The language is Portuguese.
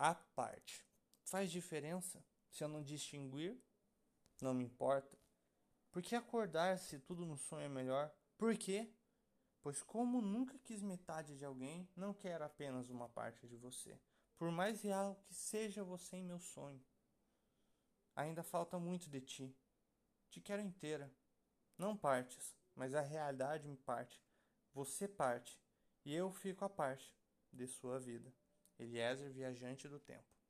à parte. Faz diferença se eu não distinguir? Não me importa. Por que acordar se tudo no sonho é melhor? Por quê? Pois como nunca quis metade de alguém, não quero apenas uma parte de você. Por mais real que seja você em meu sonho. Ainda falta muito de ti. Te quero inteira. Não partes, mas a realidade me parte. Você parte, e eu fico à parte de sua vida. Eliezer, viajante do tempo.